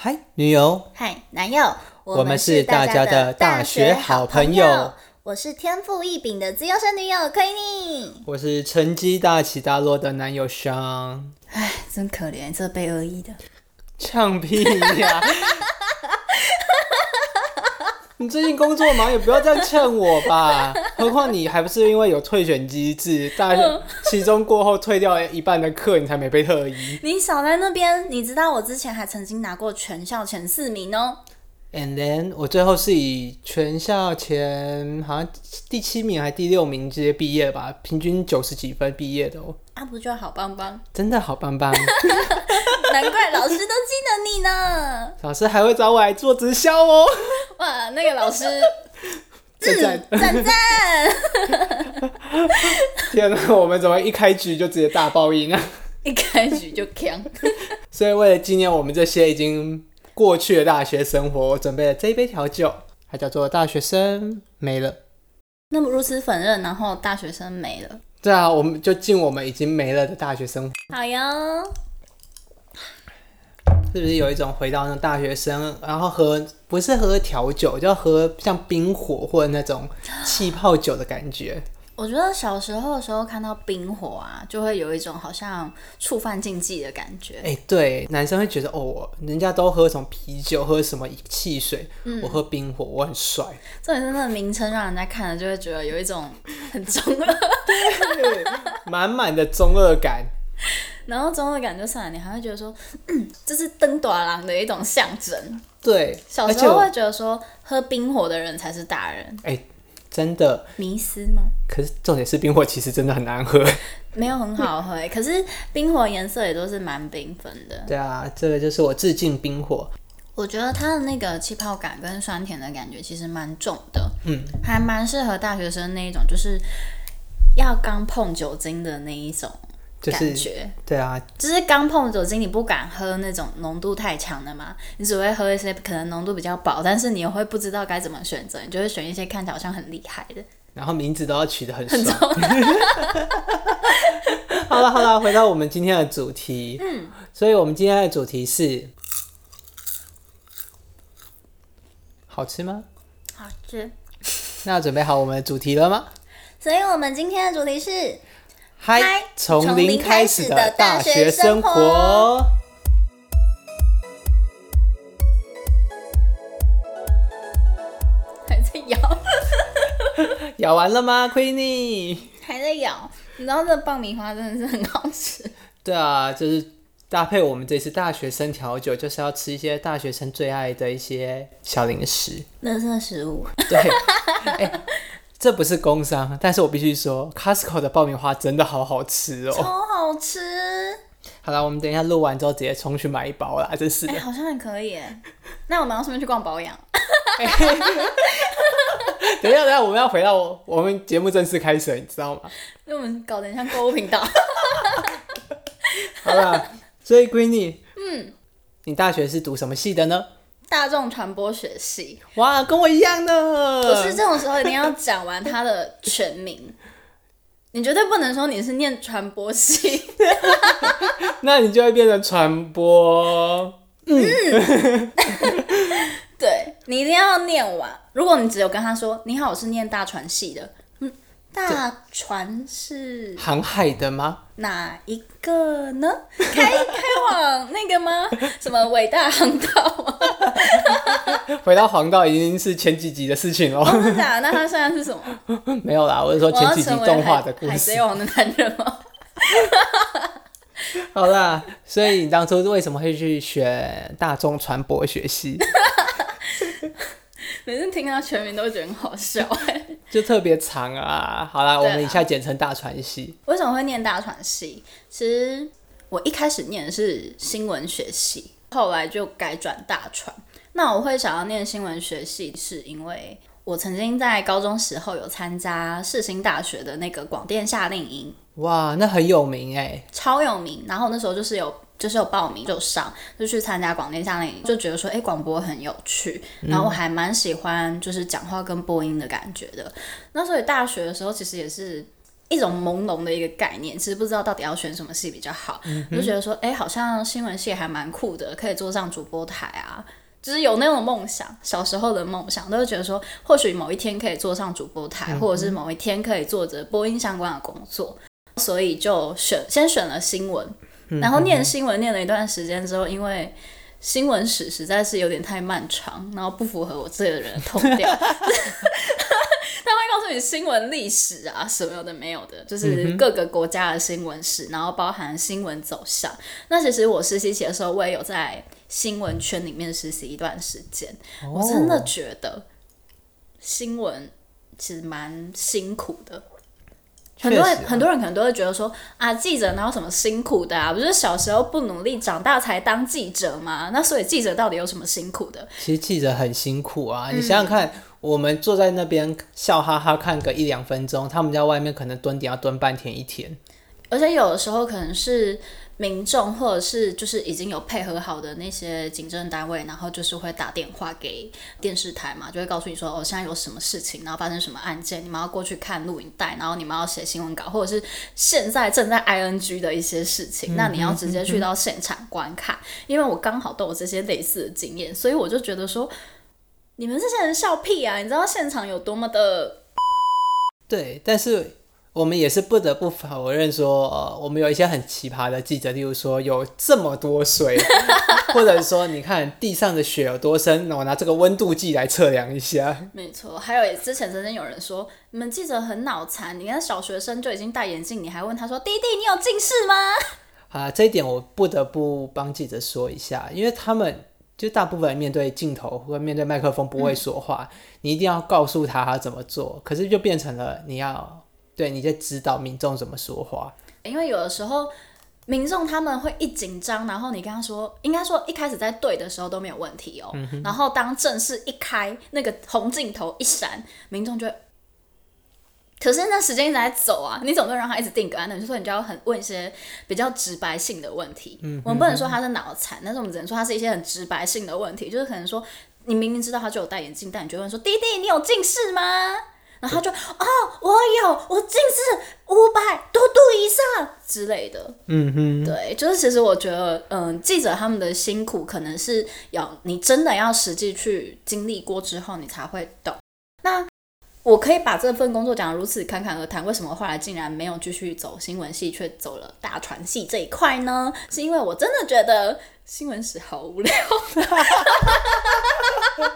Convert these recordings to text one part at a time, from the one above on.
嗨，女友。嗨，男友。我们是大家的大学好朋友。我是天赋异禀的自由身女友 Queenie。我是成绩大起大落的男友 Sean。唉，真可怜，这被恶意的。呛屁呀！你最近工作忙，也不要这样呛我吧。何况你还不是因为有退选机制，大学期中过后退掉一半的课，你才没被特一。你少在那边，你知道我之前还曾经拿过全校前四名哦。And then 我最后是以全校前好像第七名还是第六名直接毕业吧，平均九十几分毕业的哦。啊，不就好棒棒？真的好棒棒。难怪老师都记得你呢。老师还会找我来做直销哦。哇，那个老师，赞赞！天哪，我们怎么一开局就直接大爆音啊？一开局就锵。所以为了纪念我们这些已经过去的大学生活，我准备了这一杯调酒，它叫做大学生没了。那么如此粉嫩，然后大学生没了。对啊，我们就敬我们已经没了的大学生活。好哟。是不是有一种回到那大学生，然后喝不是喝调酒，就喝像冰火或者那种气泡酒的感觉？我觉得小时候的时候看到冰火啊，就会有一种好像触犯禁忌的感觉。哎、欸，对，男生会觉得哦，人家都喝什么啤酒，喝什么汽水，嗯、我喝冰火，我很帅。这也是那个名称，让人家看了就会觉得有一种很中二，对，满满的中二感。然后中二感就上来，你还会觉得说，嗯，这是登大郎的一种象征。对，小时候会觉得说，喝冰火的人才是大人。哎、欸，真的迷思吗？可是重点是冰火其实真的很难喝，没有很好喝。可是冰火颜色也都是蛮缤纷的。对啊，这个就是我致敬冰火。我觉得它的那个气泡感跟酸甜的感觉其实蛮重的，嗯，还蛮适合大学生那一种，就是要刚碰酒精的那一种。就是、感觉对啊，就是刚碰酒精，你不敢喝那种浓度太强的嘛，你只会喝一些可能浓度比较薄，但是你又会不知道该怎么选择，你就会选一些看起来好像很厉害的，然后名字都要取得很爽。好了好了，回到我们今天的主题，嗯，所以我们今天的主题是好吃吗？好吃。那准备好我们的主题了吗？所以我们今天的主题是。嗨，从零开始的大学生活，还在咬，咬完了吗，Queenie？还在咬，你知道这爆米花真的是很好吃。对啊，就是搭配我们这次大学生调酒，就是要吃一些大学生最爱的一些小零食，垃圾食物。对，欸这不是工伤，但是我必须说，Costco 的爆米花真的好好吃哦，超好吃。好了，我们等一下录完之后直接冲去买一包啦，真是的。哎、欸，好像还可以耶。那我们要顺便去逛保养。欸、等一下，等一下，我们要回到我，我们节目正式开始了，你知道吗？因为我们搞得很像购物频道。好了，所以 Queenie，嗯，你大学是读什么系的呢？大众传播学系，哇，跟我一样的。不是这种时候一定要讲完他的全名，你绝对不能说你是念传播系，那你就会变成传播。嗯，嗯 对，你一定要念完。如果你只有跟他说“你好，我是念大传系的”，嗯，大船是航海的吗？哪一个呢？开开往那个吗？什么伟大航道？回到航道已经是前几集的事情了。真的假的？那他现在是什么？没有啦，我是说前几集动画的故事。海贼王的男人吗？好啦，所以你当初为什么会去选大众传播学系？每次听他全名都会觉得很好笑，就特别长啊。好啦，我们以下简称大传系。为什么会念大传系？其实我一开始念的是新闻学系，后来就改转大传。那我会想要念新闻学系，是因为我曾经在高中时候有参加世新大学的那个广电夏令营。哇，那很有名哎，超有名。然后那时候就是有。就是有报名就上，就去参加广电夏令营，就觉得说，哎、欸，广播很有趣，然后我还蛮喜欢就是讲话跟播音的感觉的。那所以大学的时候，其实也是一种朦胧的一个概念，其实不知道到底要选什么系比较好，嗯、就觉得说，哎、欸，好像新闻系还蛮酷的，可以坐上主播台啊，就是有那种梦想，小时候的梦想，都会觉得说，或许某一天可以坐上主播台，嗯、或者是某一天可以做着播音相关的工作，所以就选先选了新闻，然后念新闻念了一段时间之后，因为新闻史实在是有点太漫长，然后不符合我这个人的痛调。他会告诉你新闻历史啊，什么的没有的，就是各个国家的新闻史，然后包含新闻走向。那其实我实习期的时候，我也有在新闻圈里面实习一段时间。我真的觉得新闻其实蛮辛苦的。很多人、啊、很多人可能都会觉得说啊，记者哪有什么辛苦的啊？不是小时候不努力，长大才当记者吗？那所以记者到底有什么辛苦的？其实记者很辛苦啊，你想想看。嗯我们坐在那边笑哈哈看个一两分钟，他们在外面可能蹲点要蹲半天一天，而且有的时候可能是民众或者是就是已经有配合好的那些警政单位，然后就是会打电话给电视台嘛，就会告诉你说哦，现在有什么事情，然后发生什么案件，你们要过去看录影带，然后你们要写新闻稿，或者是现在正在 ing 的一些事情，那你要直接去到现场观看。嗯、因为我刚好都有这些类似的经验，所以我就觉得说。你们这些人笑屁啊！你知道现场有多么的……对，但是我们也是不得不否认说，呃，我们有一些很奇葩的记者，例如说有这么多水，或者说你看地上的雪有多深，那我拿这个温度计来测量一下。没错，还有之前曾经有人说，你们记者很脑残，你看小学生就已经戴眼镜，你还问他说：“弟弟，你有近视吗？”啊，这一点我不得不帮记者说一下，因为他们。就大部分人面对镜头或面对麦克风不会说话，嗯、你一定要告诉他他怎么做。可是就变成了你要对你在指导民众怎么说话。因为有的时候民众他们会一紧张，然后你跟他说，应该说一开始在对的时候都没有问题哦。嗯、然后当正式一开，那个红镜头一闪，民众就会。可是那时间一直在走啊，你总不能让他一直定格啊？那就说你就要很问一些比较直白性的问题。嗯，我们不能说他是脑残，但是我们只能说他是一些很直白性的问题，就是可能说你明明知道他就有戴眼镜，但你就问说：“弟弟，你有近视吗？”然后他就：“哦，我有，我近视五百多度以上之类的。”嗯哼，对，就是其实我觉得，嗯，记者他们的辛苦可能是要你真的要实际去经历过之后，你才会懂。那。我可以把这份工作讲得如此侃侃而谈，为什么后来竟然没有继续走新闻系，却走了大传系这一块呢？是因为我真的觉得新闻史好无聊，新闻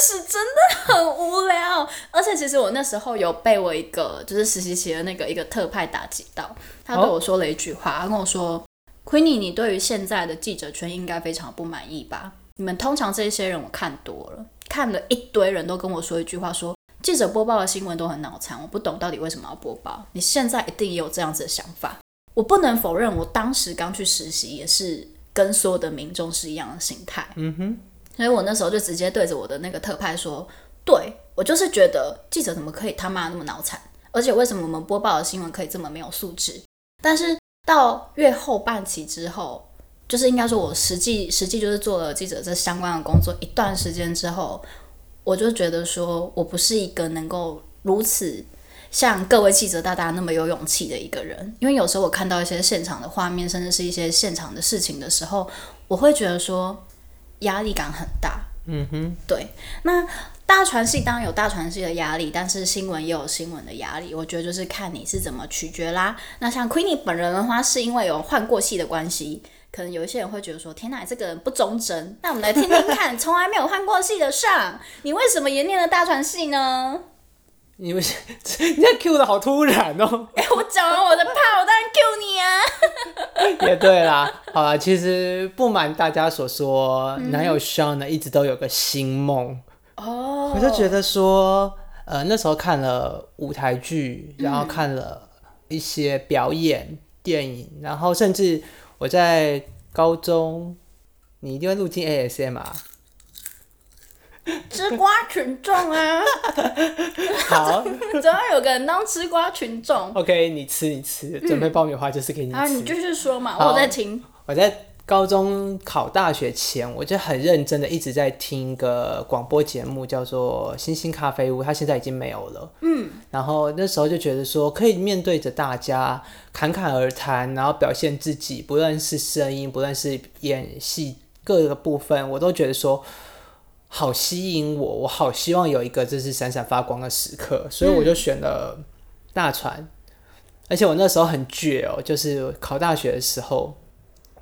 史真的很无聊。而且其实我那时候有被我一个就是实习期的那个一个特派打击到，他对我说了一句话，他跟我说：“Queenie，你对于现在的记者圈应该非常不满意吧？你们通常这些人我看多了，看了一堆人都跟我说一句话说。”记者播报的新闻都很脑残，我不懂到底为什么要播报。你现在一定也有这样子的想法，我不能否认，我当时刚去实习也是跟所有的民众是一样的心态。嗯哼，所以我那时候就直接对着我的那个特派说：“对，我就是觉得记者怎么可以他妈那么脑残，而且为什么我们播报的新闻可以这么没有素质？”但是到月后半期之后，就是应该说我实际实际就是做了记者这相关的工作一段时间之后。我就觉得说，我不是一个能够如此像各位记者大大那么有勇气的一个人，因为有时候我看到一些现场的画面，甚至是一些现场的事情的时候，我会觉得说压力感很大。嗯哼，对。那大传系当然有大传系的压力，但是新闻也有新闻的压力。我觉得就是看你是怎么取决啦。那像 Queenie 本人的话，是因为有换过戏的关系。可能有一些人会觉得说：“天哪，这个人不忠贞。”那我们来听听看，从来没有换过戏的上，你为什么也念了大传系呢？你为什么？你这 Q 的好突然哦！哎、欸，我讲完我的怕，我当然 Q 你啊。也对啦，好啦，其实不瞒大家所说，男友 Sean 呢一直都有个新梦哦。我就觉得说，呃，那时候看了舞台剧，然后看了一些表演、嗯、电影，然后甚至。我在高中，你一定会录进 ASM 啊，吃瓜群众啊，好，总要有个人当吃瓜群众。OK，你吃你吃，准备爆米花就是给你吃。啊，你继续说嘛，我在听。我在高中考大学前，我就很认真的一直在听一个广播节目，叫做《星星咖啡屋》，它现在已经没有了。嗯，然后那时候就觉得说，可以面对着大家侃侃而谈，然后表现自己，不论是声音，不论是演戏各个部分，我都觉得说好吸引我，我好希望有一个就是闪闪发光的时刻，所以我就选了大传。嗯、而且我那时候很倔哦，就是考大学的时候。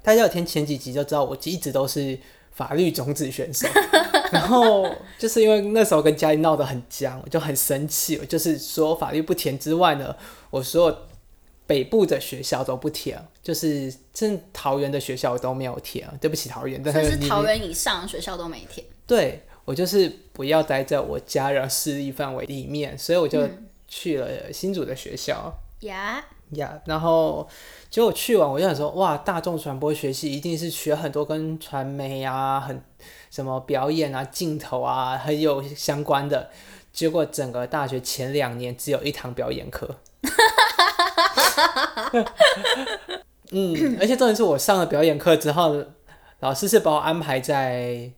大家有听前几集就知道，我一直都是法律种子选手。然后就是因为那时候跟家里闹得很僵，我就很生气。我就是说法律不填之外呢，我所有北部的学校都不填，就是正桃园的学校我都没有填。对不起桃园，但是，桃园以上学校都没填。对，我就是不要待在我家人势力范围里面，所以我就去了新竹的学校。呀呀，然后。结果去完，我就想说，哇，大众传播学系一定是学很多跟传媒啊、很什么表演啊、镜头啊很有相关的。结果整个大学前两年只有一堂表演课。嗯，而且重点是我上了表演课之后，老师是把我安排在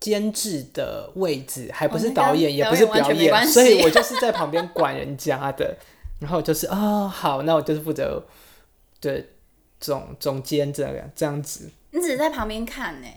监制的位置，还不是导演，也不是表演，所以我就是在旁边管人家的。然后就是啊、哦，好，那我就是负责。对，总总监这样这样子，你只是在旁边看呢。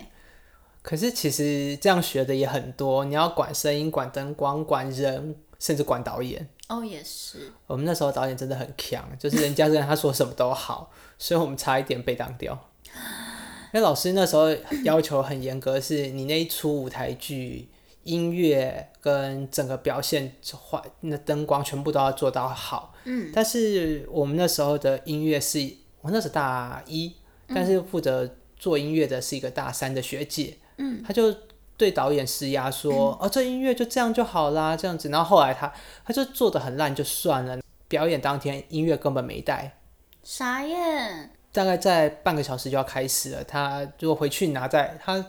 可是其实这样学的也很多，你要管声音、管灯光、管人，甚至管导演。哦，也是。我们那时候导演真的很强，就是人家跟他说什么都好，所以我们差一点被当掉。因为老师那时候要求很严格，是你那一出舞台剧音乐跟整个表现画那灯光全部都要做到好。嗯，但是我们那时候的音乐是，我那时大一，但是负责做音乐的是一个大三的学姐，嗯，她就对导演施压说，嗯、哦，这音乐就这样就好啦，这样子。然后后来她她就做的很烂，就算了。表演当天音乐根本没带，傻眼。大概在半个小时就要开始了，她如果回去拿在她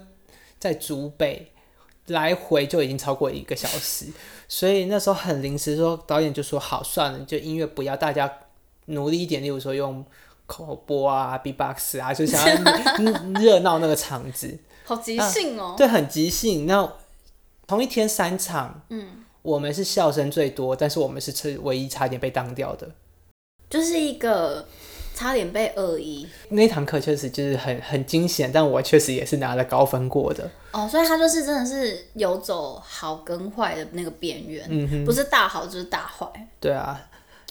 在竹北。来回就已经超过一个小时，所以那时候很临时说，导演就说好算了，就音乐不要，大家努力一点，例如说用口播啊、B-box 啊，就想要热闹那个场子。好即兴哦！对，很即兴。那同一天三场，嗯，我们是笑声最多，但是我们是唯一差点被当掉的，就是一个。差点被恶意。那堂课确实就是很很惊险，但我确实也是拿了高分过的。哦，所以他就是真的是游走好跟坏的那个边缘，嗯哼，不是大好就是大坏。对啊，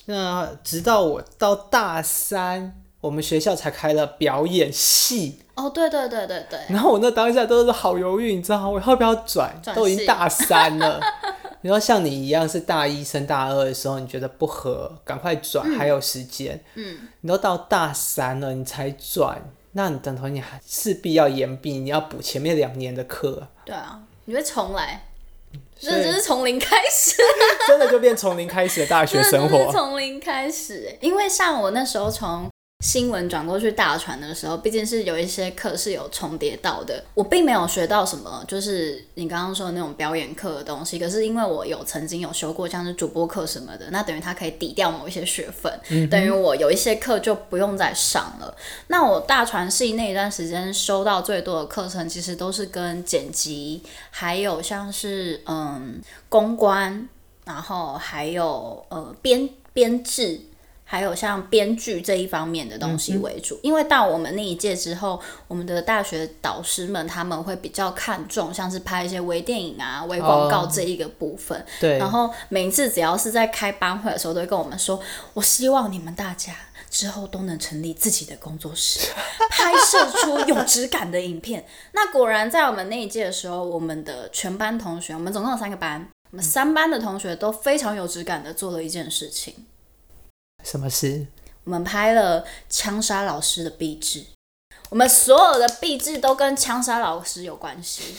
那直到我到大三，我们学校才开了表演系。哦，对对对对对。然后我那当下都是好犹豫，你知道吗？我要不要转？都已经大三了。你说像你一样是大一升大二的时候，你觉得不合，赶快转，嗯、还有时间。嗯，你都到大三了，你才转，那你等同你还势必要延毕，你要补前面两年的课。对啊，你会重来，这只是从零开始，真的就变从零开始的大学生活，从零开始。因为像我那时候从。新闻转过去大传的时候，毕竟是有一些课是有重叠到的。我并没有学到什么，就是你刚刚说的那种表演课的东西。可是因为我有曾经有修过像是主播课什么的，那等于它可以抵掉某一些学分，嗯、等于我有一些课就不用再上了。那我大传系那一段时间收到最多的课程，其实都是跟剪辑，还有像是嗯公关，然后还有呃编编制。还有像编剧这一方面的东西为主，嗯、因为到我们那一届之后，我们的大学导师们他们会比较看重，像是拍一些微电影啊、微广告这一个部分。哦、对。然后每一次只要是在开班会的时候，都会跟我们说：“我希望你们大家之后都能成立自己的工作室，拍摄出有质感的影片。”那果然在我们那一届的时候，我们的全班同学，我们总共有三个班，我们三班的同学都非常有质感的做了一件事情。什么事？我们拍了枪杀老师的壁纸，我们所有的壁纸都跟枪杀老师有关系。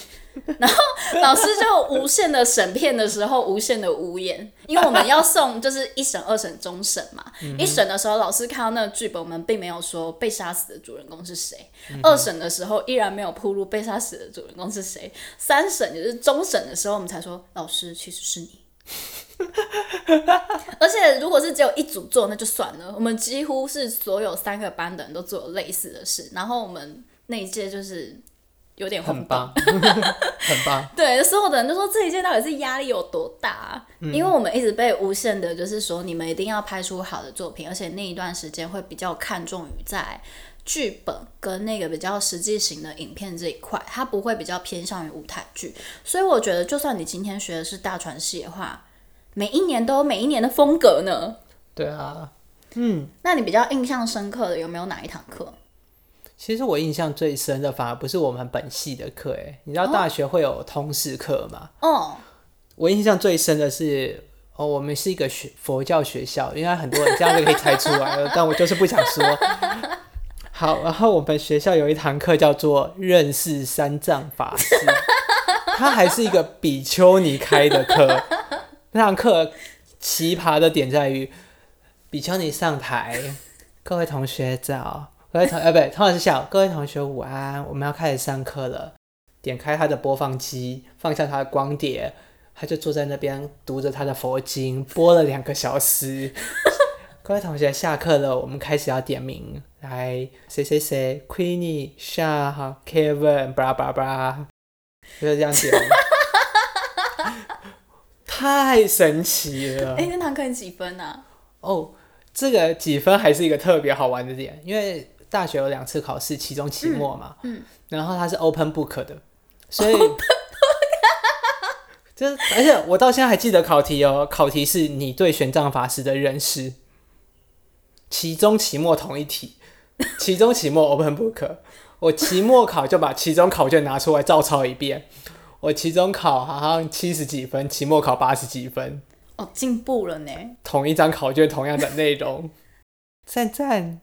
然后老师就无限的审片的时候，无限的无言，因为我们要送就是一审、二审、终审嘛。一审的时候，老师看到那个剧本，我们并没有说被杀死的主人公是谁。二审的时候，依然没有铺路被杀死的主人公是谁。三审也就是终审的时候，我们才说老师其实是你。而且，如果是只有一组做，那就算了。我们几乎是所有三个班的人都做了类似的事，然后我们那一届就是有点 很棒，很棒。对，所有的人都说这一届到底是压力有多大啊？嗯，因为我们一直被无限的，就是说你们一定要拍出好的作品，而且那一段时间会比较看重于在。剧本跟那个比较实际型的影片这一块，它不会比较偏向于舞台剧，所以我觉得，就算你今天学的是大传系的话，每一年都有每一年的风格呢。对啊，嗯，那你比较印象深刻的有没有哪一堂课？其实我印象最深的反而不是我们本系的课，哎，你知道大学会有通识课吗？哦，我印象最深的是，哦，我们是一个学佛教学校，应该很多人这样就可以猜出来了，但我就是不想说。好，然后我们学校有一堂课叫做认识三藏法师，他还是一个比丘尼开的课。那堂课奇葩的点在于，比丘尼上台，各位同学早，各位同呃不对，通常是下午，各位同学午安，我们要开始上课了。点开他的播放机，放下他的光碟，他就坐在那边读着他的佛经，播了两个小时。各位同学，下课了，我们开始要点名。来，谁谁谁，Queenie、Sean、Kevin，巴拉巴拉巴拉，就是这样点。太神奇了！哎、欸，那堂课你几分啊？哦，这个几分还是一个特别好玩的点，因为大学有两次考试，期中、期末嘛。嗯。嗯然后它是 Open Book 的，所以。就是，而且我到现在还记得考题哦，考题是你对玄奘法师的认识。期中、期末同一题，期中、期末 open book，我期末考就把期中考卷拿出来照抄一遍。我期中考好像七十几分，期末考八十几分。哦，进步了呢。同一张考卷，同样的内容，赞赞。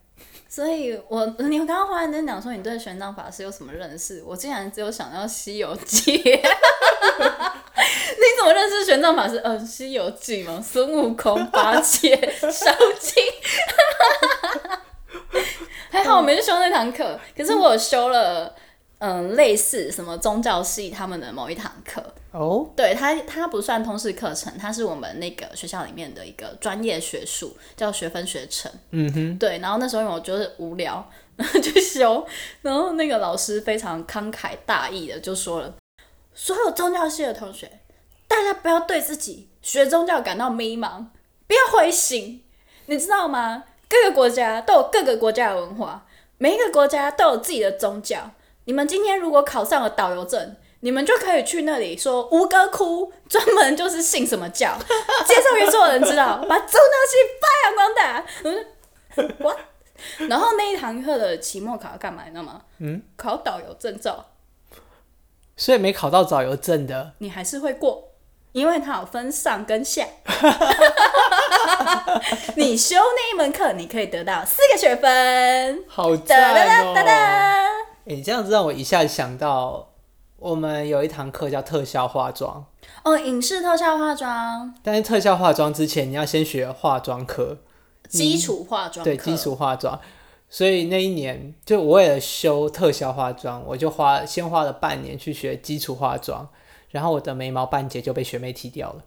所以我，你刚刚忽然间讲说你对玄奘法师有什么认识？我竟然只有想到《西游记》。你怎么认识玄奘法师？呃，《西游记》吗？孙悟空、八戒、烧鸡。还好我没去修那堂课，可是我有修了，嗯、呃，类似什么宗教系他们的某一堂课。哦，对，它它不算通识课程，它是我们那个学校里面的一个专业学术，叫学分学程。嗯哼，对，然后那时候我就是无聊，然后就修，然后那个老师非常慷慨大义的就说了，所有宗教系的同学，大家不要对自己学宗教感到迷茫，不要灰心，你知道吗？各个国家都有各个国家的文化，每一个国家都有自己的宗教。你们今天如果考上了导游证，你们就可以去那里说吴哥窟，专门就是信什么教，介绍给所有人知道，把宗教系发扬光大。What？然后那一堂课的期末考要干嘛？你知道吗？嗯，考导游证照。所以没考到导游证的，你还是会过。因为它有分上跟下，你修那一门课，你可以得到四个学分。好赞哦！哎、欸，这样子让我一下想到，我们有一堂课叫特效化妆。哦，影视特效化妆。但是特效化妆之前，你要先学化妆课，基础化妆。对，基础化妆。所以那一年，就我为了修特效化妆，我就花先花了半年去学基础化妆。然后我的眉毛半截就被学妹剃掉了。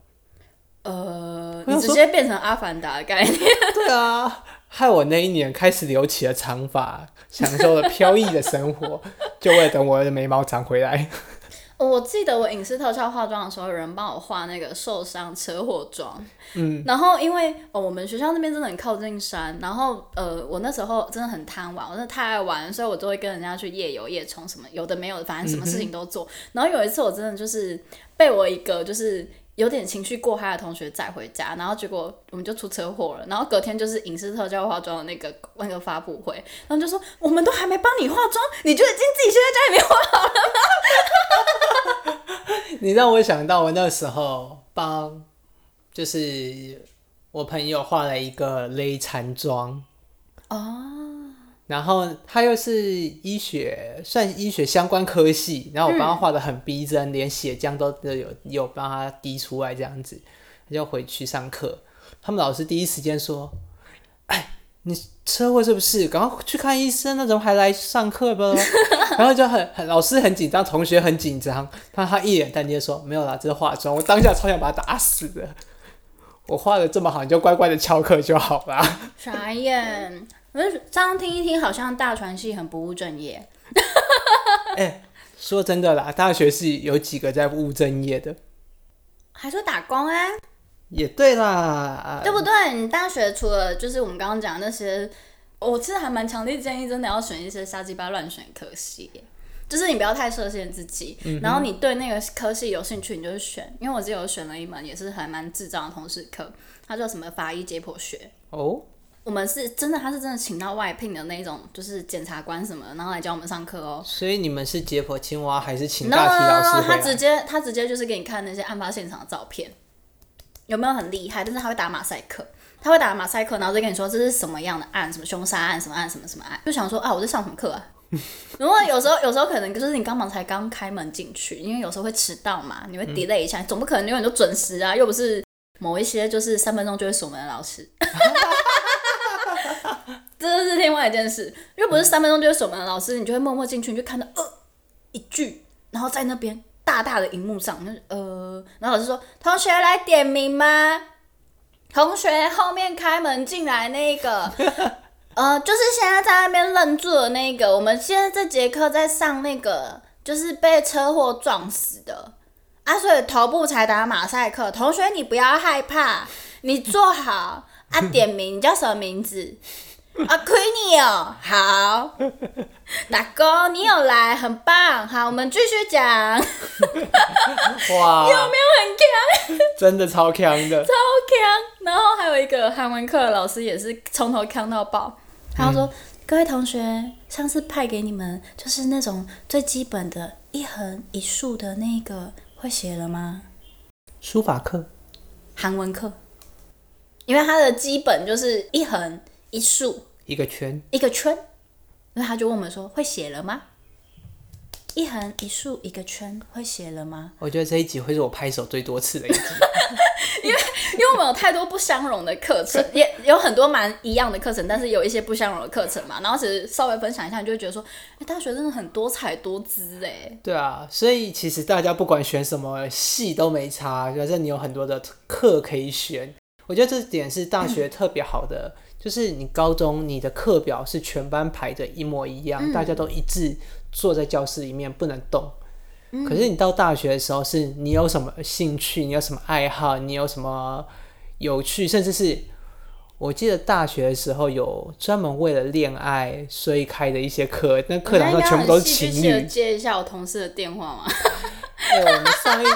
呃，你直接变成阿凡达的概念。对啊，害我那一年开始留起了长发，享受了飘逸的生活，就为了等我的眉毛长回来。我记得我影视特效化妆的时候，有人帮我画那个受伤车祸妆。嗯，然后因为哦，我们学校那边真的很靠近山，然后呃，我那时候真的很贪玩，我真的太爱玩，所以我都会跟人家去夜游、夜冲什么，有的没有的，反正什么事情都做。嗯、然后有一次，我真的就是被我一个就是。有点情绪过嗨的同学载回家，然后结果我们就出车祸了。然后隔天就是影视特效化妆的那个那个发布会，然后就说我们都还没帮你化妆，你就已经自己先在家里面化好了？你让我想到我那时候帮就是我朋友化了一个勒残妆哦。然后他又是医学，算医学相关科系，然后我帮他画得很逼真，连血浆都有有帮他滴出来这样子，他就回去上课。他们老师第一时间说：“哎，你车祸是不是？赶快去看医生，那怎么还来上课吧？” 然后就很很老师很紧张，同学很紧张，但他一脸淡定说：“没有啦，这是化妆。”我当下超想把他打死的。我画得这么好，你就乖乖的翘课就好了。傻眼。可是这样听一听，好像大传系很不务正业。哎、欸，说真的啦，大学是有几个在务正业的，还说打工啊？也对啦，对不对？你大学除了就是我们刚刚讲的那些，我其实还蛮强烈建议，真的要选一些瞎鸡巴乱选科系，就是你不要太设限自己，嗯、然后你对那个科系有兴趣，你就选。因为我自己有选了一门也是还蛮智障的通识课，它叫什么法医解剖学哦。我们是真的，他是真的请到外聘的那种，就是检察官什么，然后来教我们上课哦。所以你们是解剖青蛙，还是请大体老师？No, no, no, no, 他直接他直接就是给你看那些案发现场的照片。有没有很厉害？但是他会打马赛克，他会打马赛克，然后再跟你说这是什么样的案，什么凶杀案，什么案，什么什么案，就想说啊，我在上什么课啊？如果有时候有时候可能就是你刚忙才刚开门进去，因为有时候会迟到嘛，你会 delay 一下，嗯、总不可能永远都准时啊，又不是某一些就是三分钟就会锁门的老师，这是另外一件事，又不是三分钟就会锁门老师，你就会默默进去，你就看到呃一句，然后在那边。大大的荧幕上，那呃，然后老师说：“同学来点名吗？同学后面开门进来那个，呃，就是现在在那边愣住的那个。我们现在这节课在上那个，就是被车祸撞死的啊，所以头部才打马赛克。同学你不要害怕，你坐好啊，点名，你叫什么名字？”啊，亏你哦，好，大哥，你有来，很棒，好，我们继续讲。哇，有没有很强？真的超强的，超强。然后还有一个韩文课老师也是从头强到爆，他说：“嗯、各位同学，上次派给你们就是那种最基本的一横一竖的那个会写了吗？”书法课，韩文课，因为它的基本就是一横一竖。一个圈，一个圈，那他就问我们说：“会写了吗？”一横一竖一个圈，会写了吗？我觉得这一集会是我拍手最多次的一集，因为因为我们有太多不相容的课程，也有很多蛮一样的课程，但是有一些不相容的课程嘛。然后其实稍微分享一下，你就会觉得说，哎，大学真的很多彩多姿哎。对啊，所以其实大家不管选什么系都没差，反正你有很多的课可以选。我觉得这点是大学特别好的。嗯就是你高中你的课表是全班排的一模一样，嗯、大家都一致坐在教室里面不能动。嗯、可是你到大学的时候，是你有什么兴趣，你有什么爱好，你有什么有趣，甚至是我记得大学的时候有专门为了恋爱所以开的一些课，那课堂上全部都是情侣。接一下我同事的电话吗？对，我们上一。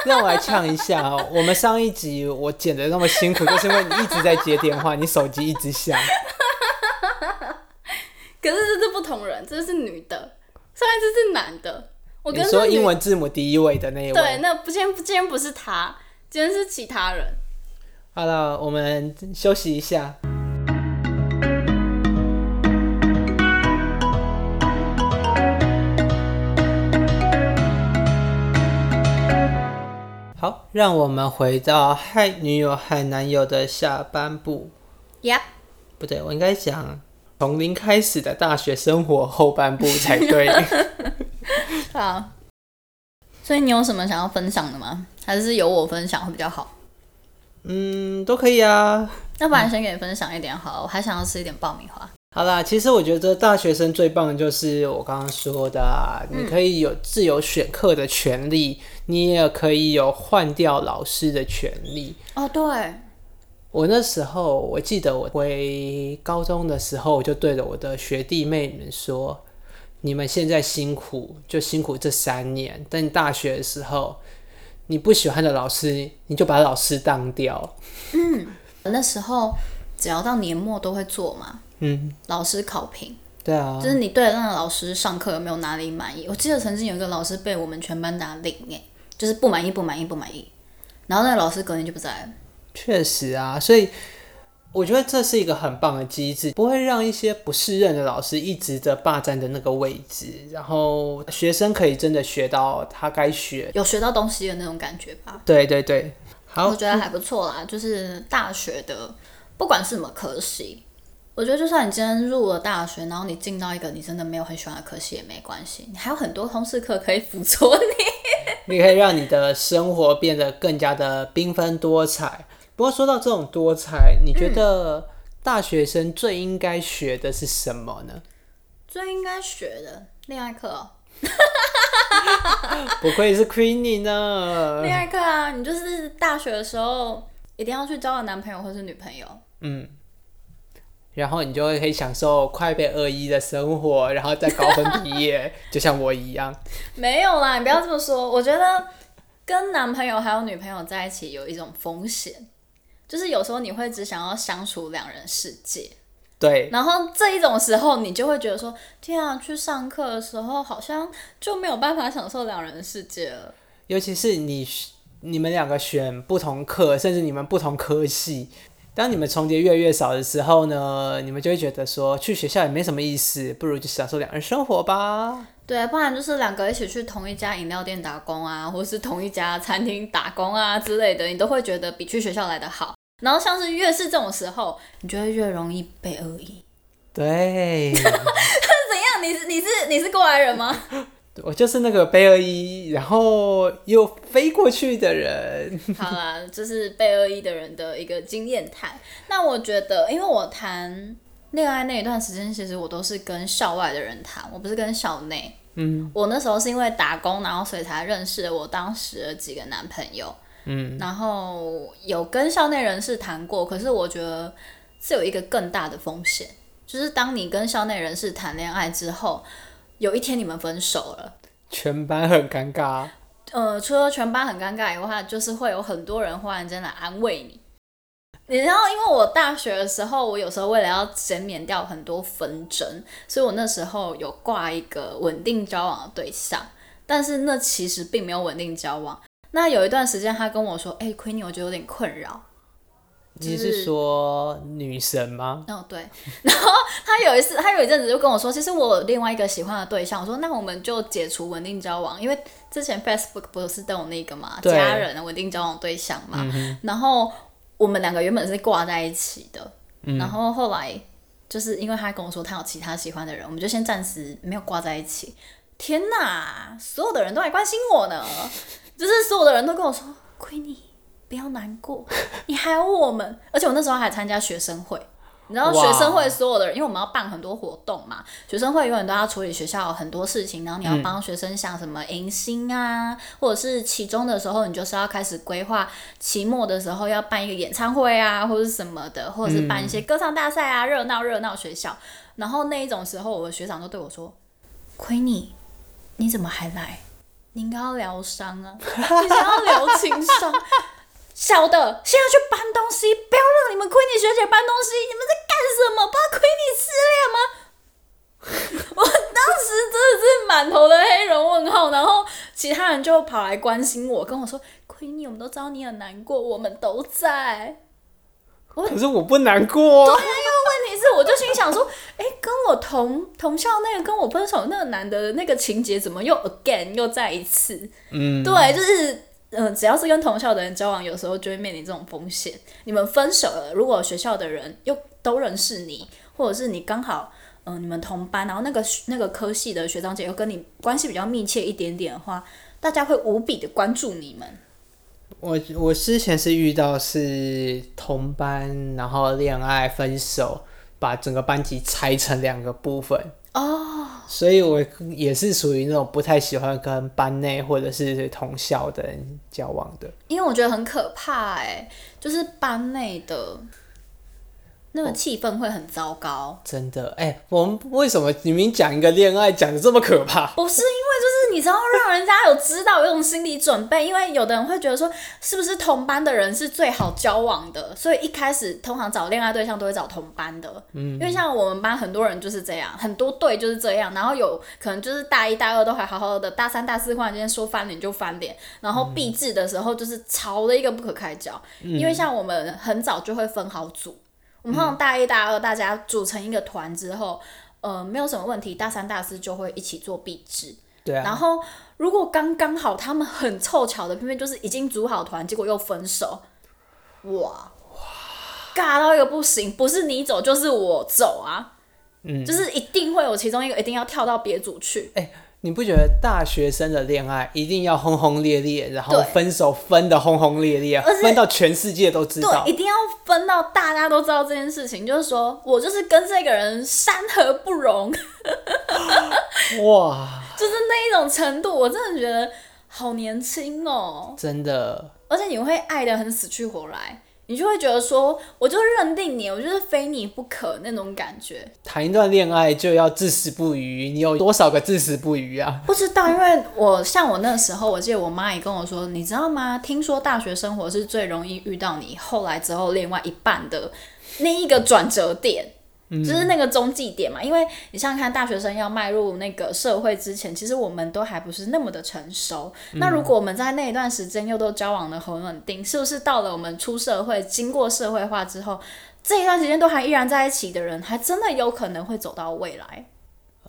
让我来呛一下哦！我们上一集我剪的那么辛苦，就是因为你一直在接电话，你手机一直响。可是这是不同人，这是女的，上一次是男的。我跟你说英文字母第一位的那一位。对，那不，今天今天不是他，今天是其他人。好了，我们休息一下。好，让我们回到害女友害男友的下半部。呀 Yep，不对，我应该讲从零开始的大学生活后半部才对。好，所以你有什么想要分享的吗？还是由我分享会比较好？嗯，都可以啊。那不然先给你分享一点好了，我还想要吃一点爆米花。好啦，其实我觉得大学生最棒的就是我刚刚说的啊，你可以有自由选课的权利，嗯、你也可以有换掉老师的权利。哦，对，我那时候我记得我回高中的时候，我就对着我的学弟妹们说：“你们现在辛苦就辛苦这三年，等你大学的时候，你不喜欢的老师，你就把老师当掉。”嗯，那时候只要到年末都会做嘛。嗯，老师考评，对啊，就是你对那个老师上课有没有哪里满意？我记得曾经有一个老师被我们全班打零诶，就是不满意，不满意，不满意。然后那个老师隔天就不在了。确实啊，所以我觉得这是一个很棒的机制，不会让一些不适任的老师一直的霸占的那个位置，然后学生可以真的学到他该学，有学到东西的那种感觉吧？对对对，好，我觉得还不错啦，就是大学的不管是什么科系。我觉得，就算你今天入了大学，然后你进到一个你真的没有很喜欢的科系也没关系，你还有很多通识课可以辅佐你，你可以让你的生活变得更加的缤纷多彩。不过说到这种多彩，你觉得大学生最应该学的是什么呢？最应该学的恋爱课哦。不愧是 Queenie 呢。恋爱课啊，你就是大学的时候一定要去交个男朋友或是女朋友。嗯。然后你就会可以享受快被二一的生活，然后再高分毕业，就像我一样。没有啦，你不要这么说。我觉得跟男朋友还有女朋友在一起有一种风险，就是有时候你会只想要相处两人世界。对。然后这一种时候，你就会觉得说：天啊，去上课的时候好像就没有办法享受两人世界了。尤其是你你们两个选不同课，甚至你们不同科系。当你们重叠越来越少的时候呢，你们就会觉得说去学校也没什么意思，不如就享受两人生活吧。对，不然就是两个一起去同一家饮料店打工啊，或是同一家餐厅打工啊之类的，你都会觉得比去学校来的好。然后像是越是这种时候，你就会越容易被恶意。对。怎样？你是你是你是过来人吗？我就是那个背二一，然后又飞过去的人。好啦，这是背二一的人的一个经验谈。那我觉得，因为我谈恋爱那一段时间，其实我都是跟校外的人谈，我不是跟校内。嗯，我那时候是因为打工，然后所以才认识了我当时的几个男朋友。嗯，然后有跟校内人士谈过，可是我觉得是有一个更大的风险，就是当你跟校内人士谈恋爱之后。有一天你们分手了，全班很尴尬。呃，除了全班很尴尬以外，就是会有很多人忽然间来安慰你。你知道，因为我大学的时候，我有时候为了要减免掉很多纷争，所以我那时候有挂一个稳定交往的对象，但是那其实并没有稳定交往。那有一段时间，他跟我说：“哎、欸，Queenie，我觉得有点困扰。”你是说女神吗？哦，对。然后他有一次，他有一阵子就跟我说，其实我有另外一个喜欢的对象。我说，那我们就解除稳定交往，因为之前 Facebook 不是都有那个嘛，家人的稳定交往对象嘛。嗯、然后我们两个原本是挂在一起的，嗯、然后后来就是因为他跟我说他有其他喜欢的人，我们就先暂时没有挂在一起。天哪，所有的人都来关心我呢，就是所有的人都跟我说，Queenie。不要难过，你还有我们，而且我那时候还参加学生会，你知道学生会所有的人，因为我们要办很多活动嘛，学生会永远都要处理学校很多事情，然后你要帮学生想什么迎新啊，或者是期中的时候，你就是要开始规划期末的时候要办一个演唱会啊，或者什么的，或者是办一些歌唱大赛啊，热闹热闹学校。然后那一种时候，我的学长都对我说：“Queenie，你怎么还来？你应该要疗伤啊，你想要疗情伤。”小的，现在去搬东西，不要让你们 Queenie 学姐搬东西。你们在干什么？不知道 Queenie 失恋吗？我当时真的是满头的黑人问号，然后其他人就跑来关心我，跟我说：“Queenie，我们都知道你很难过，我们都在。”可是我不难过。对啊，因为问题是，我就心想说：“哎、欸，跟我同同校那个跟我分手那个男的那个情节，怎么又 again 又再一次？”嗯，对，就是。嗯、只要是跟同校的人交往，有时候就会面临这种风险。你们分手了，如果学校的人又都认识你，或者是你刚好，嗯、你们同班，然后那个那个科系的学长姐又跟你关系比较密切一点点的话，大家会无比的关注你们。我我之前是遇到是同班，然后恋爱分手，把整个班级拆成两个部分。哦，所以我也是属于那种不太喜欢跟班内或者是同校的人交往的，因为我觉得很可怕哎，就是班内的。那个气氛会很糟糕，哦、真的哎、欸，我们为什么明明讲一个恋爱讲的这么可怕？不是因为就是你知道让人家有知道有种心理准备，因为有的人会觉得说是不是同班的人是最好交往的，所以一开始通常找恋爱对象都会找同班的，嗯，因为像我们班很多人就是这样，很多对就是这样，然后有可能就是大一大二都还好好的，大三大四忽然间说翻脸就翻脸，然后毕制的时候就是吵的一个不可开交，嗯、因为像我们很早就会分好组。我们通常大一、大二大家组成一个团之后，嗯、呃，没有什么问题。大三、大四就会一起做毕制。对啊。然后如果刚刚好他们很凑巧的，偏偏就是已经组好团，结果又分手，哇哇，尬到一个不行，不是你走就是我走啊。嗯。就是一定会有其中一个一定要跳到别组去。欸你不觉得大学生的恋爱一定要轰轰烈烈，然后分手分的轰轰烈烈，分到全世界都知道？对，一定要分到大家都知道这件事情，就是说我就是跟这个人山河不容。哇，就是那一种程度，我真的觉得好年轻哦，真的。而且你会爱的很死去活来。你就会觉得说，我就认定你，我就是非你不可那种感觉。谈一段恋爱就要至死不渝，你有多少个至死不渝啊？不知道，因为我像我那时候，我记得我妈也跟我说，你知道吗？听说大学生活是最容易遇到你后来之后另外一半的那一个转折点。就是那个中继点嘛，因为你像看大学生要迈入那个社会之前，其实我们都还不是那么的成熟。嗯、那如果我们在那一段时间又都交往的很稳定，是不是到了我们出社会、经过社会化之后，这一段时间都还依然在一起的人，还真的有可能会走到未来？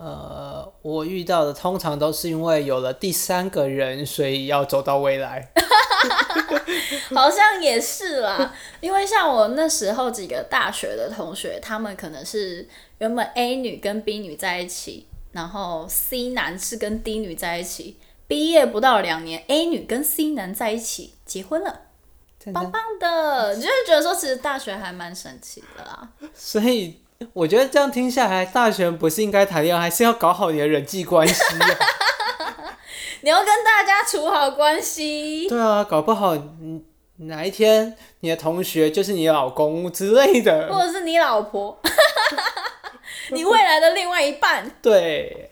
呃，我遇到的通常都是因为有了第三个人，所以要走到未来。好像也是啦，因为像我那时候几个大学的同学，他们可能是原本 A 女跟 B 女在一起，然后 C 男是跟 D 女在一起，毕业不到两年，A 女跟 C 男在一起结婚了，棒棒的，你就会觉得说，其实大学还蛮神奇的啦。所以我觉得这样听下来，大学不是应该谈恋爱，还是要搞好你的人际关系啊。你要跟大家处好关系。对啊，搞不好哪一天你的同学就是你老公之类的，或者是你老婆，你未来的另外一半。对。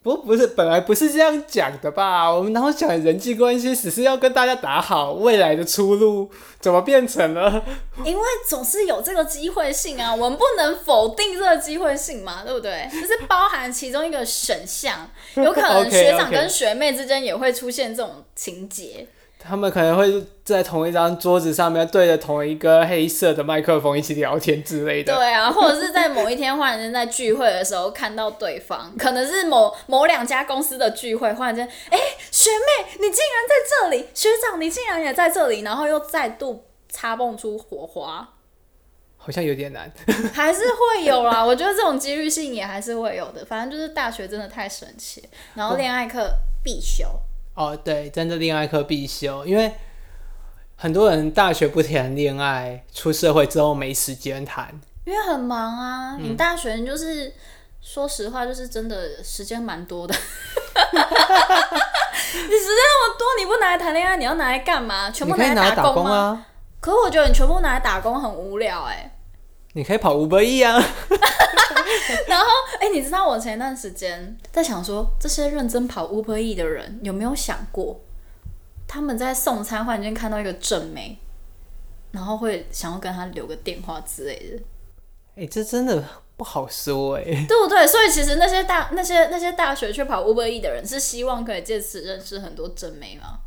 不不是，本来不是这样讲的吧？我们然后讲人际关系，只是要跟大家打好未来的出路，怎么变成了？因为总是有这个机会性啊，我们不能否定这个机会性嘛，对不对？就是包含其中一个选项，有可能 学长跟学妹之间也会出现这种情节。他们可能会在同一张桌子上面对着同一个黑色的麦克风一起聊天之类的。对啊，或者是在某一天忽然间在聚会的时候看到对方，可能是某某两家公司的聚会，忽然间，哎、欸，学妹你竟然在这里，学长你竟然也在这里，然后又再度擦碰出火花，好像有点难。还是会有啦，我觉得这种几率性也还是会有的。反正就是大学真的太神奇，然后恋爱课必修。哦，对，真的恋爱课必修，因为很多人大学不谈恋爱，出社会之后没时间谈，因为很忙啊。嗯、你大学就是说实话，就是真的时间蛮多的。你时间那么多，你不拿来谈恋爱，你要拿来干嘛？全部拿来打工，打工啊？可是我觉得你全部拿来打工很无聊哎、欸。你可以跑 Uber Eats 啊。然后，哎、欸，你知道我前一段时间在想说，这些认真跑 Uber Eats 的人有没有想过，他们在送餐忽然间看到一个正妹，然后会想要跟他留个电话之类的？哎、欸，这真的不好说哎、欸，对不对？所以其实那些大那些那些大学去跑 Uber Eats 的人，是希望可以借此认识很多正妹吗？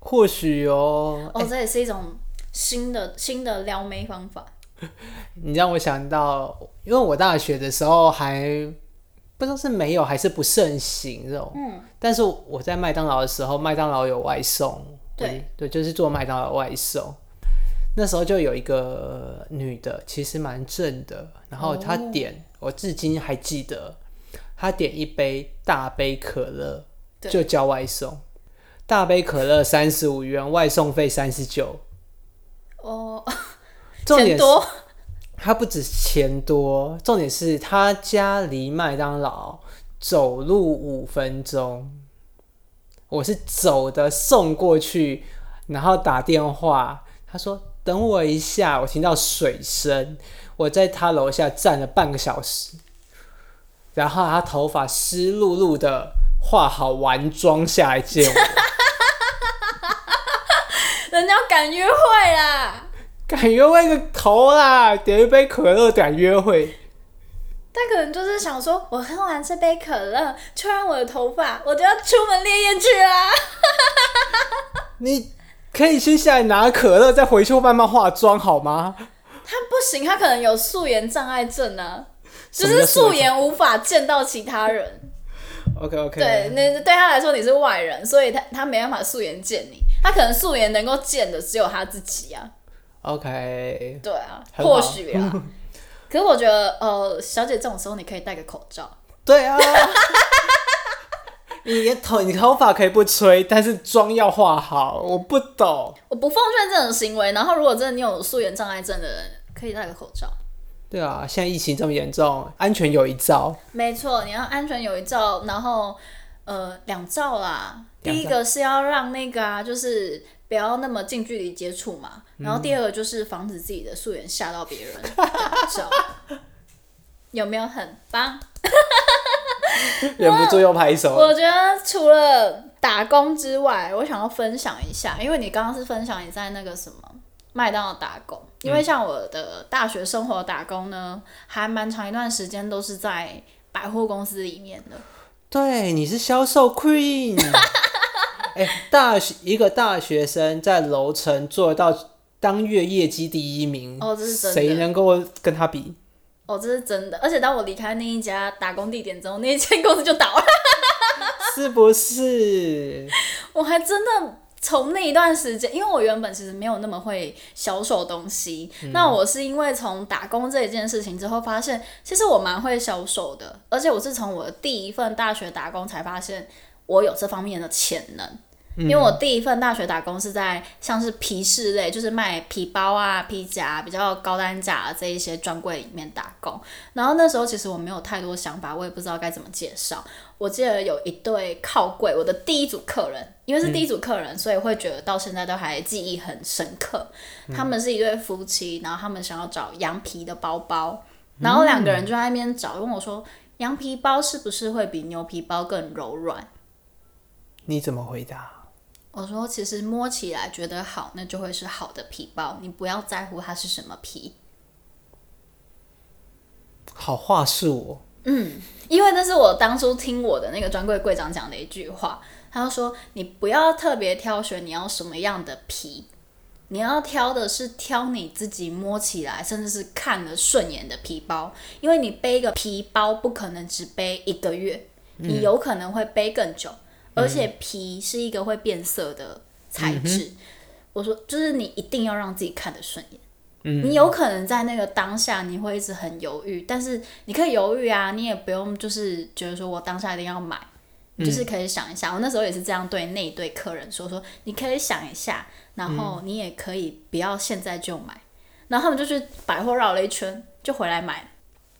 或许哦，哦，这也是一种新的新的撩妹方法。你让我想到，因为我大学的时候还不知道是没有还是不盛行这种，嗯，但是我在麦当劳的时候，麦当劳有外送，对对，就是做麦当劳外送。那时候就有一个女的，其实蛮正的，然后她点，哦、我至今还记得，她点一杯大杯可乐就叫外送，大杯可乐三十五元，外送费三十九。哦。重点多，他不止钱多，重点是他家离麦当劳走路五分钟。我是走的送过去，然后打电话，他说等我一下，我听到水声，我在他楼下站了半个小时，然后他头发湿漉漉的，化好完妆下来见我，人家敢约会啦。敢约会个头啦！点一杯可乐，敢约会？他可能就是想说，我喝完这杯可乐，吹完我的头发，我就要出门烈焰去啦。你可以先下来拿可乐，再回去慢慢化妆好吗？他不行，他可能有素颜障碍症啊，就是素颜无法见到其他人。OK OK，对，那对他来说你是外人，所以他他没办法素颜见你，他可能素颜能够见的只有他自己啊。OK，对啊，或许啊，可是我觉得，呃，小姐这种时候你可以戴个口罩。对啊，你头你头发可以不吹，但是妆要化好。我不懂，我不奉劝这种行为。然后，如果真的你有素颜障碍症的人，可以戴个口罩。对啊，现在疫情这么严重，安全有一罩。没错，你要安全有一罩，然后呃两罩啦。第一个是要让那个啊，就是不要那么近距离接触嘛。然后第二个就是防止自己的素颜吓到别人。有没有很棒？忍不住又拍手。我觉得除了打工之外，我想要分享一下，因为你刚刚是分享你在那个什么麦当劳打工，因为像我的大学生活打工呢，还蛮长一段时间都是在百货公司里面的。对，你是销售 queen。哎、欸，大学一个大学生在楼层做到当月业绩第一名，哦，这是真的，谁能够跟他比？哦，这是真的，而且当我离开那一家打工地点之后，那一间公司就倒了，是不是？我还真的从那一段时间，因为我原本其实没有那么会销售东西，嗯、那我是因为从打工这一件事情之后，发现其实我蛮会销售的，而且我是从我的第一份大学打工才发现我有这方面的潜能。因为我第一份大学打工是在像是皮饰类，就是卖皮包啊、皮夹比较高单价的这一些专柜里面打工。然后那时候其实我没有太多想法，我也不知道该怎么介绍。我记得有一对靠柜，我的第一组客人，因为是第一组客人，嗯、所以会觉得到现在都还记忆很深刻。他们是一对夫妻，然后他们想要找羊皮的包包，然后两个人就在那边找，问我说：“羊皮包是不是会比牛皮包更柔软？”你怎么回答？我说，其实摸起来觉得好，那就会是好的皮包。你不要在乎它是什么皮。好话是我。嗯，因为那是我当初听我的那个专柜柜长讲的一句话。他就说：“你不要特别挑选你要什么样的皮，你要挑的是挑你自己摸起来，甚至是看了顺眼的皮包。因为你背一个皮包不可能只背一个月，你有可能会背更久。”而且皮是一个会变色的材质，嗯、我说就是你一定要让自己看得顺眼。嗯、你有可能在那个当下你会一直很犹豫，但是你可以犹豫啊，你也不用就是觉得说我当下一定要买，你就是可以想一下。嗯、我那时候也是这样对那一对客人说说，你可以想一下，然后你也可以不要现在就买。然后他们就去百货绕了一圈，就回来买，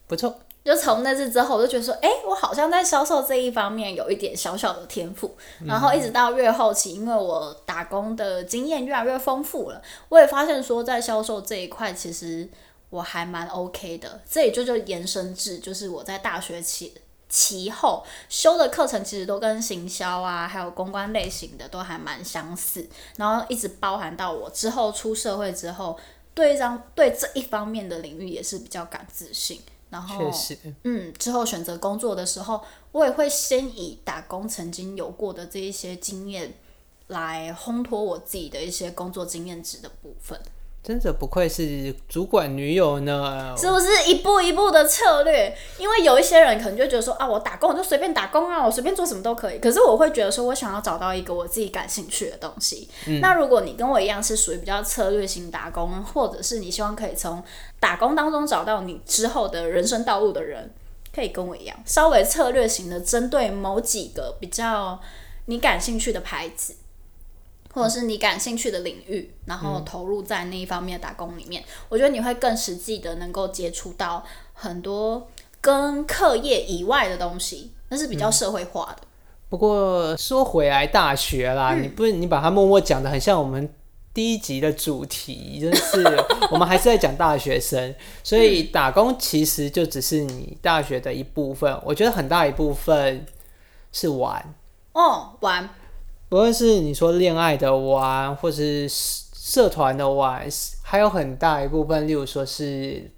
不错。就从那次之后，我就觉得说，哎、欸，我好像在销售这一方面有一点小小的天赋。然后一直到越后期，因为我打工的经验越来越丰富了，我也发现说，在销售这一块，其实我还蛮 OK 的。这也就就延伸至，就是我在大学期期后修的课程，其实都跟行销啊，还有公关类型的都还蛮相似。然后一直包含到我之后出社会之后，对一张对这一方面的领域也是比较感自信。然后，嗯，之后选择工作的时候，我也会先以打工曾经有过的这一些经验，来烘托我自己的一些工作经验值的部分。真的不愧是主管女友呢，是不是一步一步的策略？因为有一些人可能就觉得说啊，我打工我就随便打工啊，我随便做什么都可以。可是我会觉得说，我想要找到一个我自己感兴趣的东西。嗯、那如果你跟我一样是属于比较策略型打工，或者是你希望可以从打工当中找到你之后的人生道路的人，可以跟我一样，稍微策略型的，针对某几个比较你感兴趣的牌子。或者是你感兴趣的领域，然后投入在那一方面的打工里面，嗯、我觉得你会更实际的能够接触到很多跟课业以外的东西，那是比较社会化的。嗯、不过说回来，大学啦，嗯、你不是你把它默默讲的很像我们第一集的主题，就是 我们还是在讲大学生，所以打工其实就只是你大学的一部分。我觉得很大一部分是玩哦，玩。不论是你说恋爱的玩，或是社团的玩，还有很大一部分，例如说是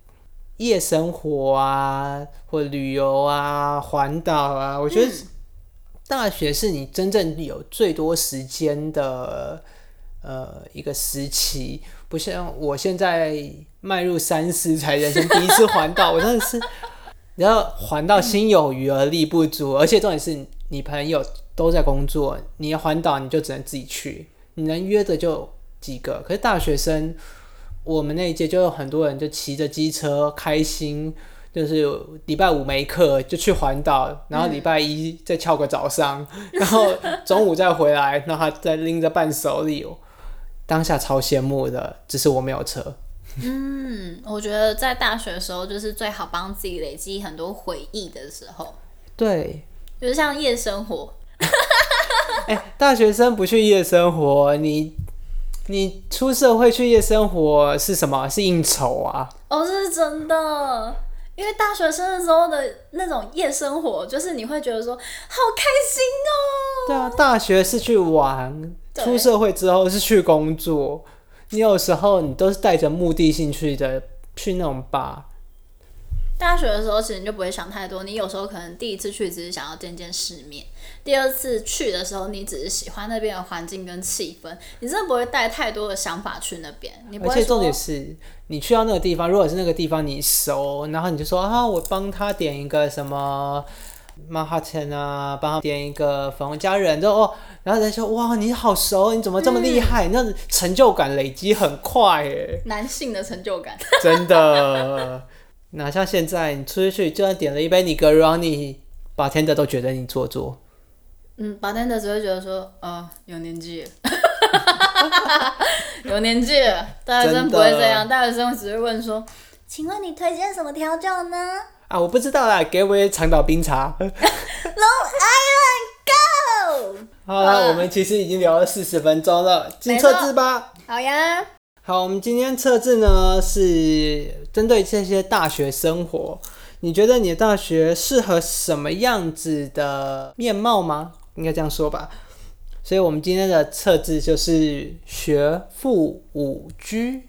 夜生活啊，或旅游啊、环岛啊。我觉得大学是你真正有最多时间的呃一个时期，不像我现在迈入三十才人生第一次环岛，我真的是，然后环到心有余而力不足，而且重点是你朋友。都在工作，你要环岛你就只能自己去，你能约的就几个。可是大学生，我们那一届就有很多人就骑着机车开心，就是礼拜五没课就去环岛，然后礼拜一再翘个早上，嗯、然后中午再回来，然后再拎着伴手礼，当下超羡慕的，只是我没有车。嗯，我觉得在大学的时候就是最好帮自己累积很多回忆的时候。对，就是像夜生活。哎、欸，大学生不去夜生活，你你出社会去夜生活是什么？是应酬啊？哦，这是真的。因为大学生的时候的那种夜生活，就是你会觉得说好开心哦。对啊，大学是去玩，出社会之后是去工作。你有时候你都是带着目的性去的，去那种吧。大学的时候其实你就不会想太多，你有时候可能第一次去只是想要见见世面，第二次去的时候你只是喜欢那边的环境跟气氛，你真的不会带太多的想法去那边。你不会，而且重点是，你去到那个地方，如果是那个地方你熟，然后你就说啊，我帮他点一个什么曼哈顿啊，帮他点一个粉红佳人，就哦。然后人家说：“哇，你好熟，你怎么这么厉害？嗯、那成就感累积很快耶。”男性的成就感，真的。哪像现在，你出去就算点了一杯尼格罗尼，bartender 都觉得你做作。嗯，bartender 只会觉得说：“哦，有年纪，有年纪了。”大学生不会这样，大学生只会问说：“请问你推荐什么调酒呢？”啊，我不知道啦，给我一杯长岛冰茶。Long Island Go 好了，我们其实已经聊了四十分钟了，进测字吧。好呀。好，我们今天测字呢是针对这些大学生活，你觉得你的大学适合什么样子的面貌吗？应该这样说吧。所以我们今天的测字就是学富五居。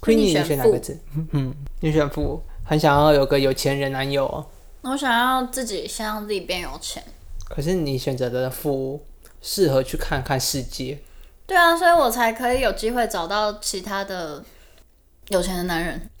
Queenie，你选哪个字？嗯，你选富，很想要有个有钱人男友哦。我想要自己先让自己变有钱。可是你选择的富适合去看看世界，对啊，所以我才可以有机会找到其他的有钱的男人。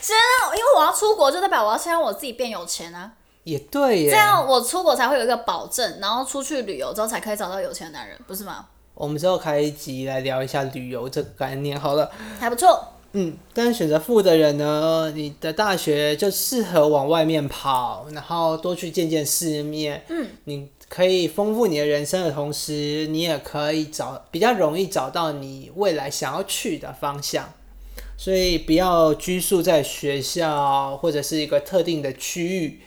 先让，因为我要出国，就代表我要先让我自己变有钱啊。也对耶，这样我出国才会有一个保证，然后出去旅游之后才可以找到有钱的男人，不是吗？我们之后开一集来聊一下旅游这个概念，好了，还不错。嗯，但是选择富的人呢，你的大学就适合往外面跑，然后多去见见世面。嗯，你可以丰富你的人生的同时，你也可以找比较容易找到你未来想要去的方向。所以不要拘束在学校或者是一个特定的区域，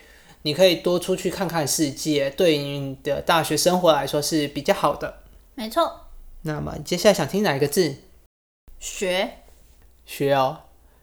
你可以多出去看看世界，对你的大学生活来说是比较好的。没错。那么接下来想听哪一个字？学。学哦，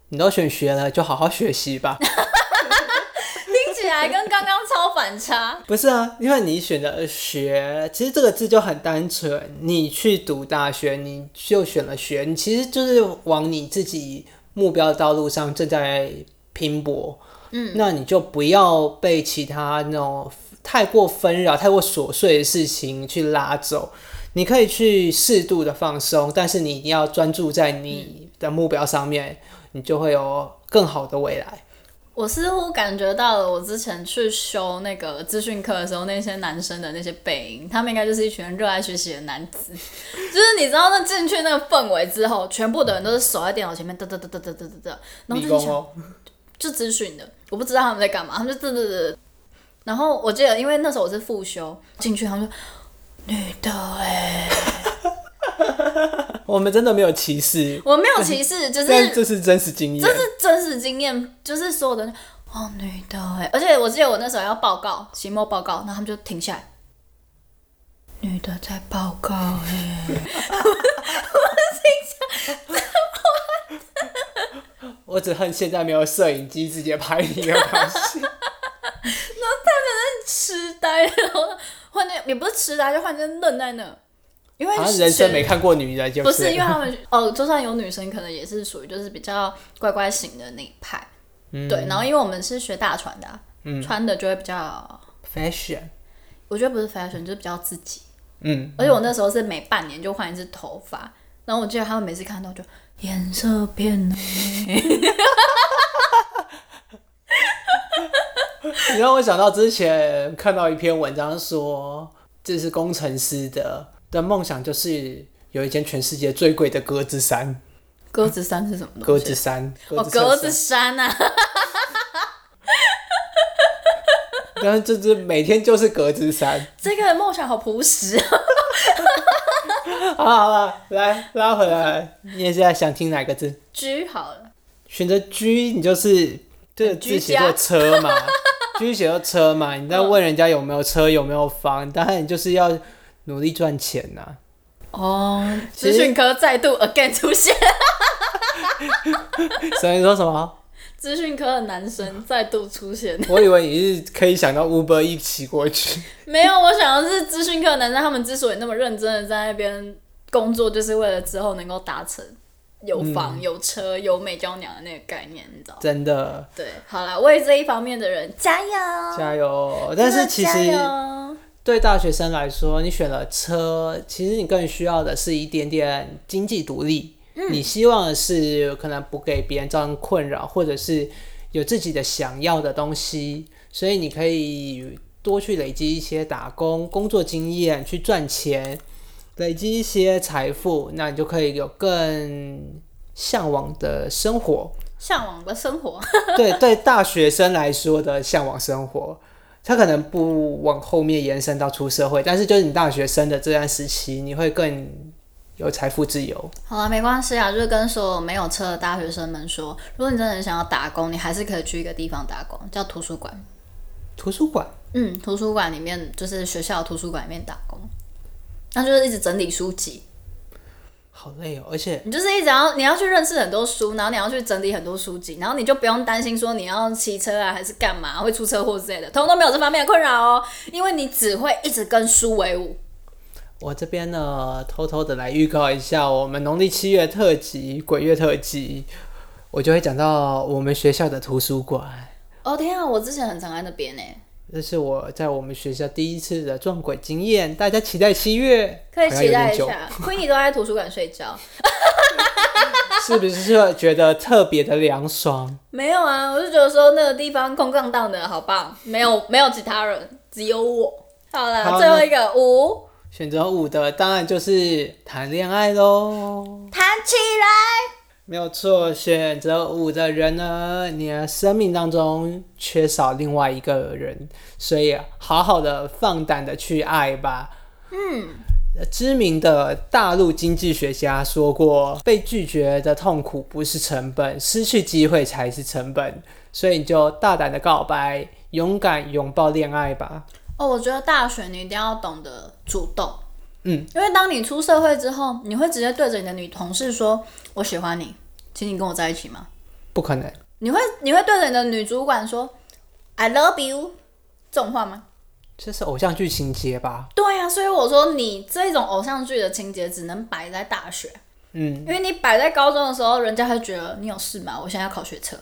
你都选学了，就好好学习吧。听起来跟刚刚超反差。不是啊，因为你选的学，其实这个字就很单纯。你去读大学，你就选了学，你其实就是往你自己目标的道路上正在拼搏。嗯，那你就不要被其他那种太过纷扰、太过琐碎的事情去拉走。你可以去适度的放松，但是你一定要专注在你的目标上面，嗯，你就会有更好的未来。我似乎感觉到了，我之前去修那个资讯课的时候，那些男生的那些背影，他们应该就是一群热爱学习的男子。就是你知道，那进去那个氛围之后，全部的人都是守在电脑前面，嘚嘚嘚嘚嘚嘚嘚，然后就就资讯的，我不知道他们在干嘛，他们就嘚嘚嘚。然后我记得，因为那时候我是复修进去，他们说。女的哎，我们真的没有歧视，我没有歧视，就是这是真实经验，这是真实经验，就是所有的哦，女的哎，而且我记得我那时候要报告期末报告，然后他们就停下来，女的在报告哎，我只恨现在没有摄影机直接拍你的东西，那他可能痴呆了。换那也不是痴呆，就换成愣在那，因为人生没看过女人就不是，因为他们哦，就算有女生，可能也是属于就是比较乖乖型的那一派，嗯、对。然后因为我们是学大传的、啊嗯，穿的就会比较 fashion，我觉得不是 fashion，就是比较自己，嗯。而且我那时候是每半年就换一次头发，然后我记得他们每次看到就颜色变了。你让我想到之前看到一篇文章说，这是工程师的的梦想，就是有一件全世界最贵的格子衫。鸽子山是什么？鸽子山，哦，鸽子山啊！但是这只每天就是鸽子山。这个梦想好朴实啊！好了好了，来拉回来，你现在想听哪个字？G 好了，选择 G，你就是这个字写作车嘛？G 写作车嘛？你在问人家有没有车，有没有房，当然你就是要努力赚钱呐、啊。哦，资讯科再度 again 出现。所以说什么？资讯科的男生再度出现。我以为你是可以想到 Uber 一起过去。没有，我想的是资讯科的男生，他们之所以那么认真的在那边工作，就是为了之后能够达成有房、嗯、有车、有美娇娘的那个概念，你知道吗？真的。对，好了，为这一方面的人加油，加油！但是其实对大学生来说，你选了车，其实你更需要的是一点点经济独立。嗯、你希望的是可能不给别人造成困扰，或者是有自己的想要的东西，所以你可以多去累积一些打工工作经验，去赚钱，累积一些财富，那你就可以有更向往的生活。向往的生活，对 对，大学生来说的向往生活，他可能不往后面延伸到出社会，但是就是你大学生的这段时期，你会更。有财富自由，好了，没关系啊，就是跟所有没有车的大学生们说，如果你真的想要打工，你还是可以去一个地方打工，叫图书馆。图书馆？嗯，图书馆里面就是学校图书馆里面打工，那就是一直整理书籍，好累哦，而且你就是一直要你要去认识很多书，然后你要去整理很多书籍，然后你就不用担心说你要骑车啊还是干嘛会出车祸之类的，通通都没有这方面的困扰哦，因为你只会一直跟书为伍。我这边呢，偷偷的来预告一下我们农历七月特辑、鬼月特辑，我就会讲到我们学校的图书馆。哦天啊，我之前很常在那边呢。这是我在我们学校第一次的撞鬼经验，大家期待七月，可以期待一下。Queenie 都在图书馆睡觉，是不是觉得特别的凉爽？没有啊，我就觉得说那个地方空荡荡的好棒，没有没有其他人，只有我。好了，好，最后一个五。选择五的当然就是谈恋爱喽，谈起来没有错。选择五的人呢，你的生命当中缺少另外一个人，所以好好的放胆的去爱吧。嗯，知名的大陆经济学家说过，被拒绝的痛苦不是成本，失去机会才是成本。所以你就大胆的告白，勇敢拥抱恋爱吧。哦，我觉得大学你一定要懂得主动，嗯，因为当你出社会之后，你会直接对着你的女同事说：“我喜欢你，请你跟我在一起吗？”不可能。你会你会对着你的女主管说 “I love you” 这种话吗？这是偶像剧情节吧？对呀，所以我说你这种偶像剧的情节只能摆在大学，嗯，因为你摆在高中的时候，人家会觉得你有事吗？我现在要考学测，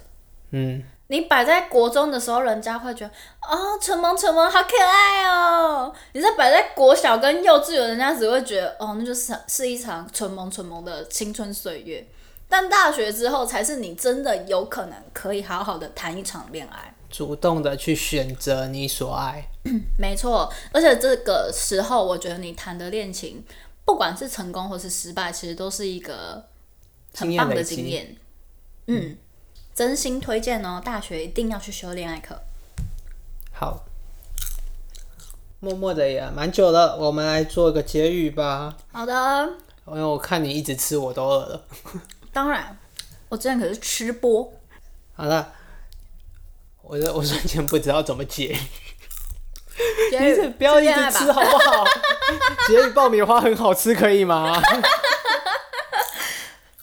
嗯。你摆在国中的时候，人家会觉得啊，蠢萌蠢萌，好可爱哦。你在摆在国小跟幼稚园，人家只会觉得哦，那就是是一场蠢萌蠢萌的青春岁月。但大学之后，才是你真的有可能可以好好的谈一场恋爱，主动的去选择你所爱。没错，而且这个时候，我觉得你谈的恋情，不管是成功或是失败，其实都是一个很棒的经验。经验嗯。嗯真心推荐哦，大学一定要去修恋爱课。好，默默的也蛮久了，我们来做一个结语吧。好的。因为我看你一直吃，我都饿了。当然，我之前可是吃播。好了，我我瞬间不知道怎么结语。结语，不要一直吃好不好？结语爆米花很好吃，可以吗？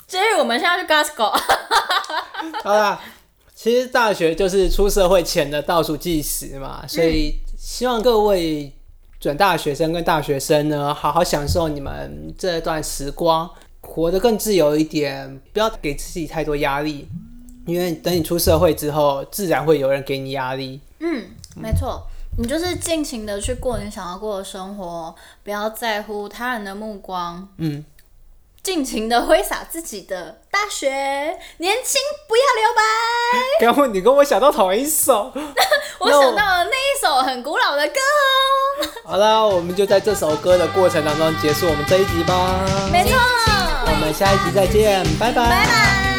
结语，我们现在去 Costco。好啦，其实大学就是出社会前的倒数计时嘛，所以希望各位准大学生跟大学生呢，好好享受你们这段时光，活得更自由一点，不要给自己太多压力，因为等你出社会之后，自然会有人给你压力。嗯，没错，你就是尽情的去过你想要过的生活，不要在乎他人的目光。嗯。尽情的挥洒自己的大学，年轻不要留白。刚刚你跟我想到同一首，我想到了那一首很古老的歌哦。好了，我们就在这首歌的过程当中结束我们这一集吧。没错。我们下一集再见，拜拜。拜拜。